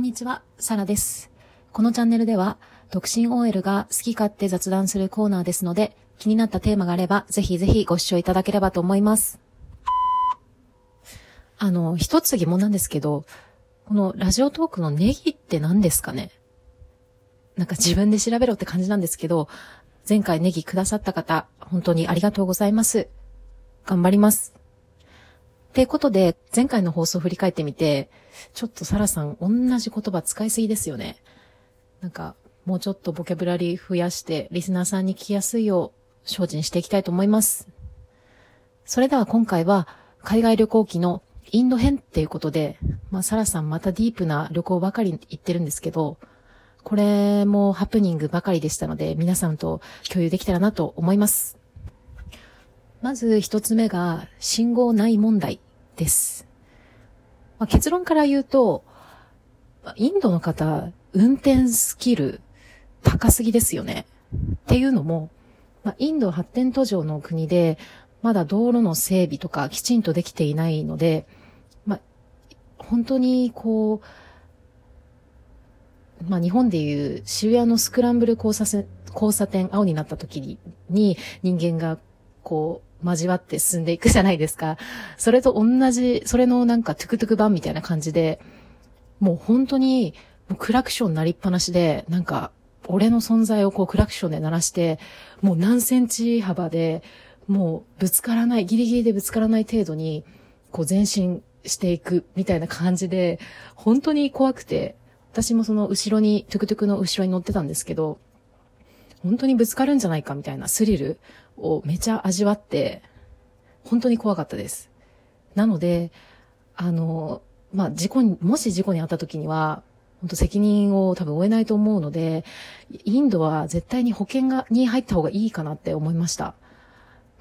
んにちは、サラです。このチャンネルでは、独身 OL が好き勝手雑談するコーナーですので、気になったテーマがあれば、ぜひぜひご視聴いただければと思います。あの、一つ疑問なんですけど、このラジオトークのネギって何ですかね？なんか自分で調べろって感じなんですけど、前回ネギくださった方、本当にありがとうございます。頑張ります。ってことで、前回の放送を振り返ってみて、ちょっとサラさん同じ言葉使いすぎですよね。なんか、もうちょっとボキャブラリー増やして、リスナーさんに聞きやすいよう、精進していきたいと思います。それでは今回は、海外旅行記のインド編っていうことで、まあ、サラさんまたディープな旅行ばかり行ってるんですけど、これもハプニングばかりでしたので、皆さんと共有できたらなと思います。まず一つ目が、信号ない問題です。まあ、結論から言うと、インドの方、運転スキル高すぎですよね。っていうのも、まあ、インド発展途上の国で、まだ道路の整備とかきちんとできていないので、まあ、本当にこう、まあ、日本でいう渋谷のスクランブル交差点、交差点青になった時に人間がこう交わって進んでいくじゃないですか。それと同じ、それのなんかトゥクトゥク版みたいな感じで、もう本当にもうクラクション鳴りっぱなしで、なんか俺の存在をこうクラクションで鳴らして、もう何センチ幅で、もうぶつからない、ギリギリでぶつからない程度に、こう前進していくみたいな感じで、本当に怖くて、私もその後ろに、トゥクトゥクの後ろに乗ってたんですけど、本当にぶつかるんじゃないかみたいなスリルをめちゃ味わって、本当に怖かったです。なので、あの、まあ、事故に、もし事故に遭った時には、本当責任を多分負えないと思うので、インドは絶対に保険が、に入った方がいいかなって思いました。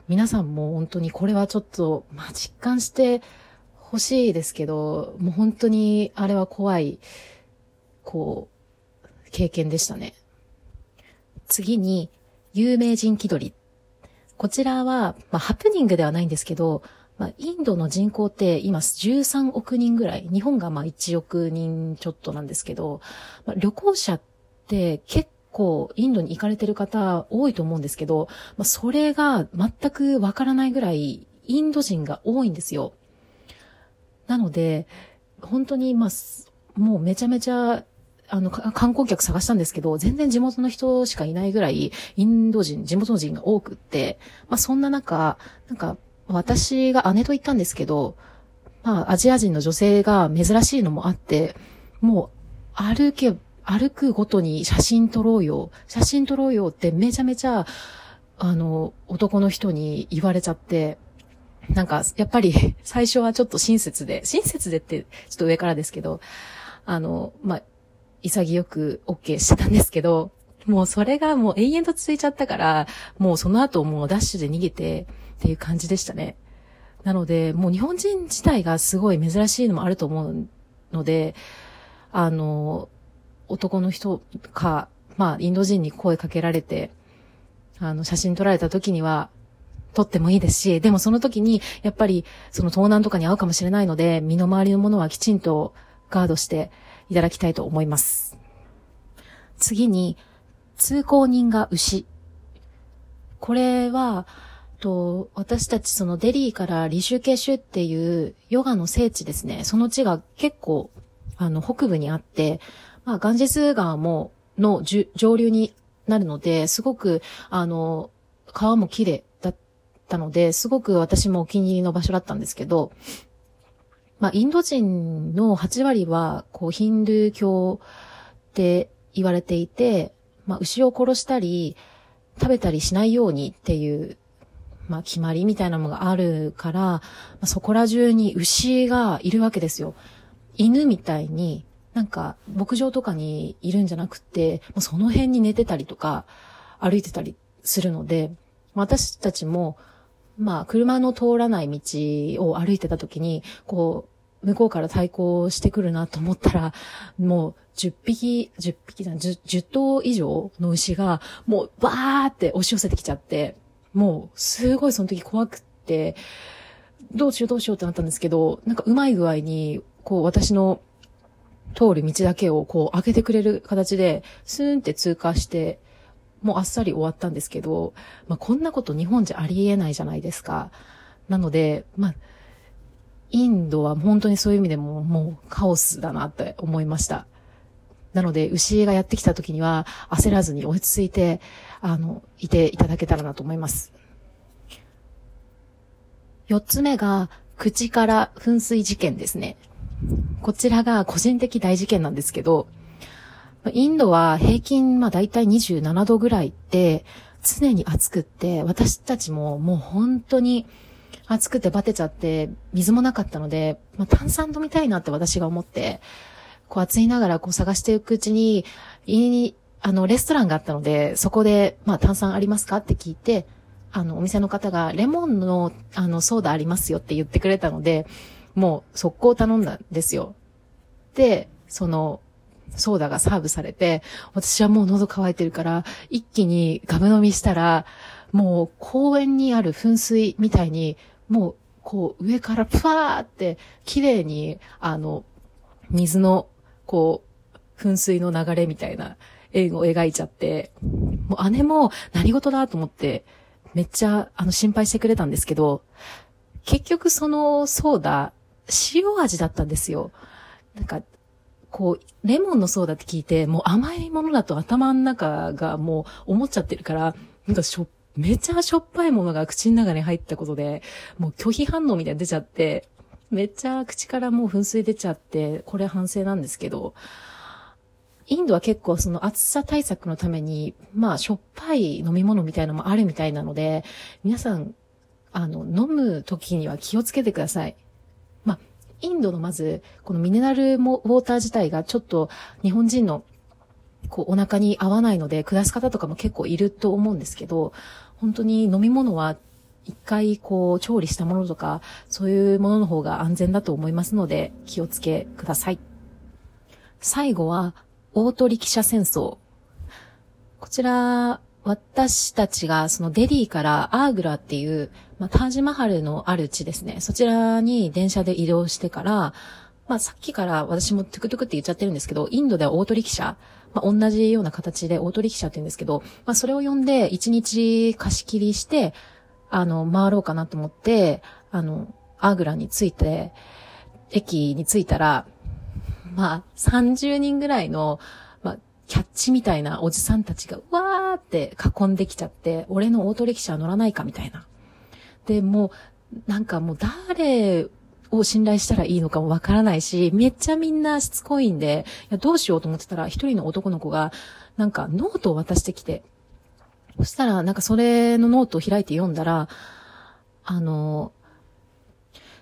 皆さんも本当にこれはちょっと、まあ、実感してほしいですけど、もう本当にあれは怖い、こう、経験でしたね。次に、有名人気取り。こちらは、まあ、ハプニングではないんですけど、まあ、インドの人口って今13億人ぐらい、日本がま1億人ちょっとなんですけど、まあ、旅行者って結構インドに行かれてる方多いと思うんですけど、まあ、それが全くわからないぐらいインド人が多いんですよ。なので、本当にまあ、もうめちゃめちゃあの、観光客探したんですけど、全然地元の人しかいないぐらい、インド人、地元人が多くって、まあそんな中、なんか、私が姉と行ったんですけど、まあアジア人の女性が珍しいのもあって、もう、歩け、歩くごとに写真撮ろうよ、写真撮ろうよってめちゃめちゃ、あの、男の人に言われちゃって、なんか、やっぱり、最初はちょっと親切で、親切でって、ちょっと上からですけど、あの、まあ、潔く OK してたんですけど、もうそれがもう永遠と続いちゃったから、もうその後もうダッシュで逃げてっていう感じでしたね。なので、もう日本人自体がすごい珍しいのもあると思うので、あの、男の人か、まあ、インド人に声かけられて、あの、写真撮られた時には、撮ってもいいですし、でもその時に、やっぱり、その盗難とかに遭うかもしれないので、身の回りのものはきちんとガードしていただきたいと思います。次に、通行人が牛。これは、と、私たちそのデリーからリシュケシュっていうヨガの聖地ですね。その地が結構、あの、北部にあって、まあ、ガンジス川も、の上流になるので、すごく、あの、川も綺麗だったので、すごく私もお気に入りの場所だったんですけど、まあ、インド人の8割は、こう、ヒンドゥー教って言われていて、まあ、牛を殺したり、食べたりしないようにっていう、まあ、決まりみたいなのがあるから、まあ、そこら中に牛がいるわけですよ。犬みたいに、なんか、牧場とかにいるんじゃなくて、もうその辺に寝てたりとか、歩いてたりするので、私たちも、まあ、車の通らない道を歩いてた時に、こう、向こうから対抗してくるなと思ったら、もう、10匹、10匹じゃん、10, 10頭以上の牛が、もう、バーって押し寄せてきちゃって、もう、すごいその時怖くって、どうしようどうしようってなったんですけど、なんかうまい具合に、こう、私の、通る道だけをこう開けてくれる形で、スーンって通過して、もうあっさり終わったんですけど、まあ、こんなこと日本じゃありえないじゃないですか。なので、まあ、インドは本当にそういう意味でももうカオスだなって思いました。なので、牛がやってきた時には焦らずに落ち着いて、あの、いていただけたらなと思います。四つ目が、口から噴水事件ですね。こちらが個人的大事件なんですけど、インドは平均、まあ大体27度ぐらいで、常に暑くって、私たちももう本当に暑くてバテちゃって、水もなかったので、まあ、炭酸飲みたいなって私が思って、こう暑いながらこう探していくうちに、いあの、レストランがあったので、そこで、まあ炭酸ありますかって聞いて、あの、お店の方が、レモンの、あの、ソーダありますよって言ってくれたので、もう速攻頼んだんですよ。で、その、ソーダがサーブされて、私はもう喉乾いてるから、一気にガブ飲みしたら、もう公園にある噴水みたいに、もう、こう、上からプワーって、綺麗に、あの、水の、こう、噴水の流れみたいな円を描いちゃって、もう姉も何事だと思って、めっちゃ、あの、心配してくれたんですけど、結局そのソーダ、塩味だったんですよ。なんか、こう、レモンのソーダって聞いて、もう甘いものだと頭の中がもう思っちゃってるから、なんかしょ、めちゃしょっぱいものが口の中に入ったことで、もう拒否反応みたいに出ちゃって、めっちゃ口からもう噴水出ちゃって、これ反省なんですけど、インドは結構その暑さ対策のために、まあ、しょっぱい飲み物みたいなのもあるみたいなので、皆さん、あの、飲む時には気をつけてください。インドのまず、このミネラルもウォーター自体がちょっと日本人のこうお腹に合わないので、下す方とかも結構いると思うんですけど、本当に飲み物は一回こう調理したものとか、そういうものの方が安全だと思いますので、気をつけください。最後は、大鳥汽車戦争。こちら、私たちがそのデリーからアーグラっていう、まあ、タージマハルのある地ですね。そちらに電車で移動してから、まあ、さっきから私もトゥクトゥクって言っちゃってるんですけど、インドでは大鳥汽車、まあ、同じような形で大鳥汽車って言うんですけど、まあ、それを呼んで1日貸し切りして、あの、回ろうかなと思って、あの、アーグラに着いて、駅に着いたら、まあ、30人ぐらいの、キャッチみたいなおじさんたちが、うわーって囲んできちゃって、俺のオートリキシャ乗らないかみたいな。で、もう、なんかもう誰を信頼したらいいのかもわからないし、めっちゃみんなしつこいんで、いやどうしようと思ってたら、一人の男の子が、なんかノートを渡してきて、そしたら、なんかそれのノートを開いて読んだら、あの、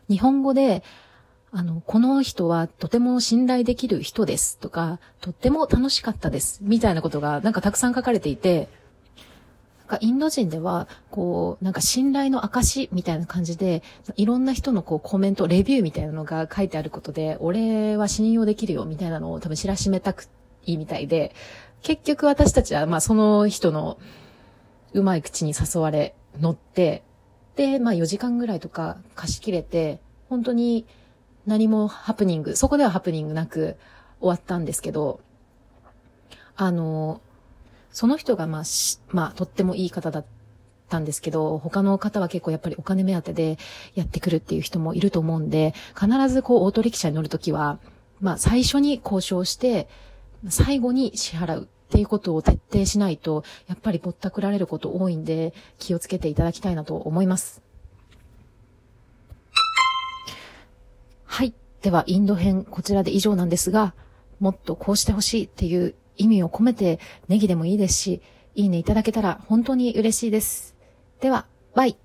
日本語で、あの、この人はとても信頼できる人ですとか、とっても楽しかったです、みたいなことがなんかたくさん書かれていて、なんかインド人では、こう、なんか信頼の証みたいな感じで、いろんな人のこうコメント、レビューみたいなのが書いてあることで、俺は信用できるよみたいなのを多分知らしめたくいいみたいで、結局私たちはまあその人のうまい口に誘われ、乗って、で、まあ4時間ぐらいとか貸し切れて、本当に何もハプニング、そこではハプニングなく終わったんですけど、あの、その人がまあ、まあ、とってもいい方だったんですけど、他の方は結構やっぱりお金目当てでやってくるっていう人もいると思うんで、必ずこう、オートリキ車に乗るときは、まあ、最初に交渉して、最後に支払うっていうことを徹底しないと、やっぱりぼったくられること多いんで、気をつけていただきたいなと思います。では、インド編、こちらで以上なんですが、もっとこうしてほしいっていう意味を込めて、ネギでもいいですし、いいねいただけたら本当に嬉しいです。では、バイ。